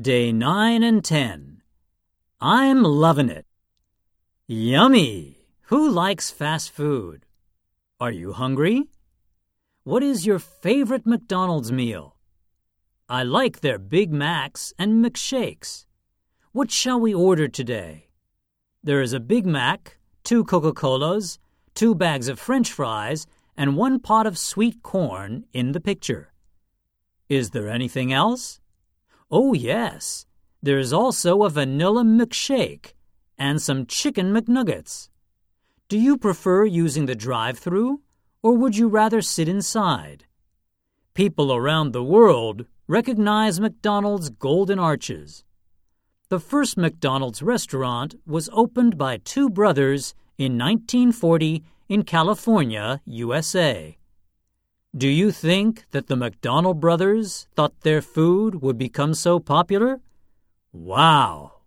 Day 9 and 10. I'm loving it. Yummy! Who likes fast food? Are you hungry? What is your favorite McDonald's meal? I like their Big Macs and McShakes. What shall we order today? There is a Big Mac, two Coca Colas, two bags of French fries, and one pot of sweet corn in the picture. Is there anything else? Oh, yes. There is also a vanilla milkshake and some chicken McNuggets. Do you prefer using the drive through or would you rather sit inside? People around the world recognize McDonald's golden arches. The first McDonald's restaurant was opened by two brothers in 1940 in California, USA. Do you think that the McDonald brothers thought their food would become so popular? Wow!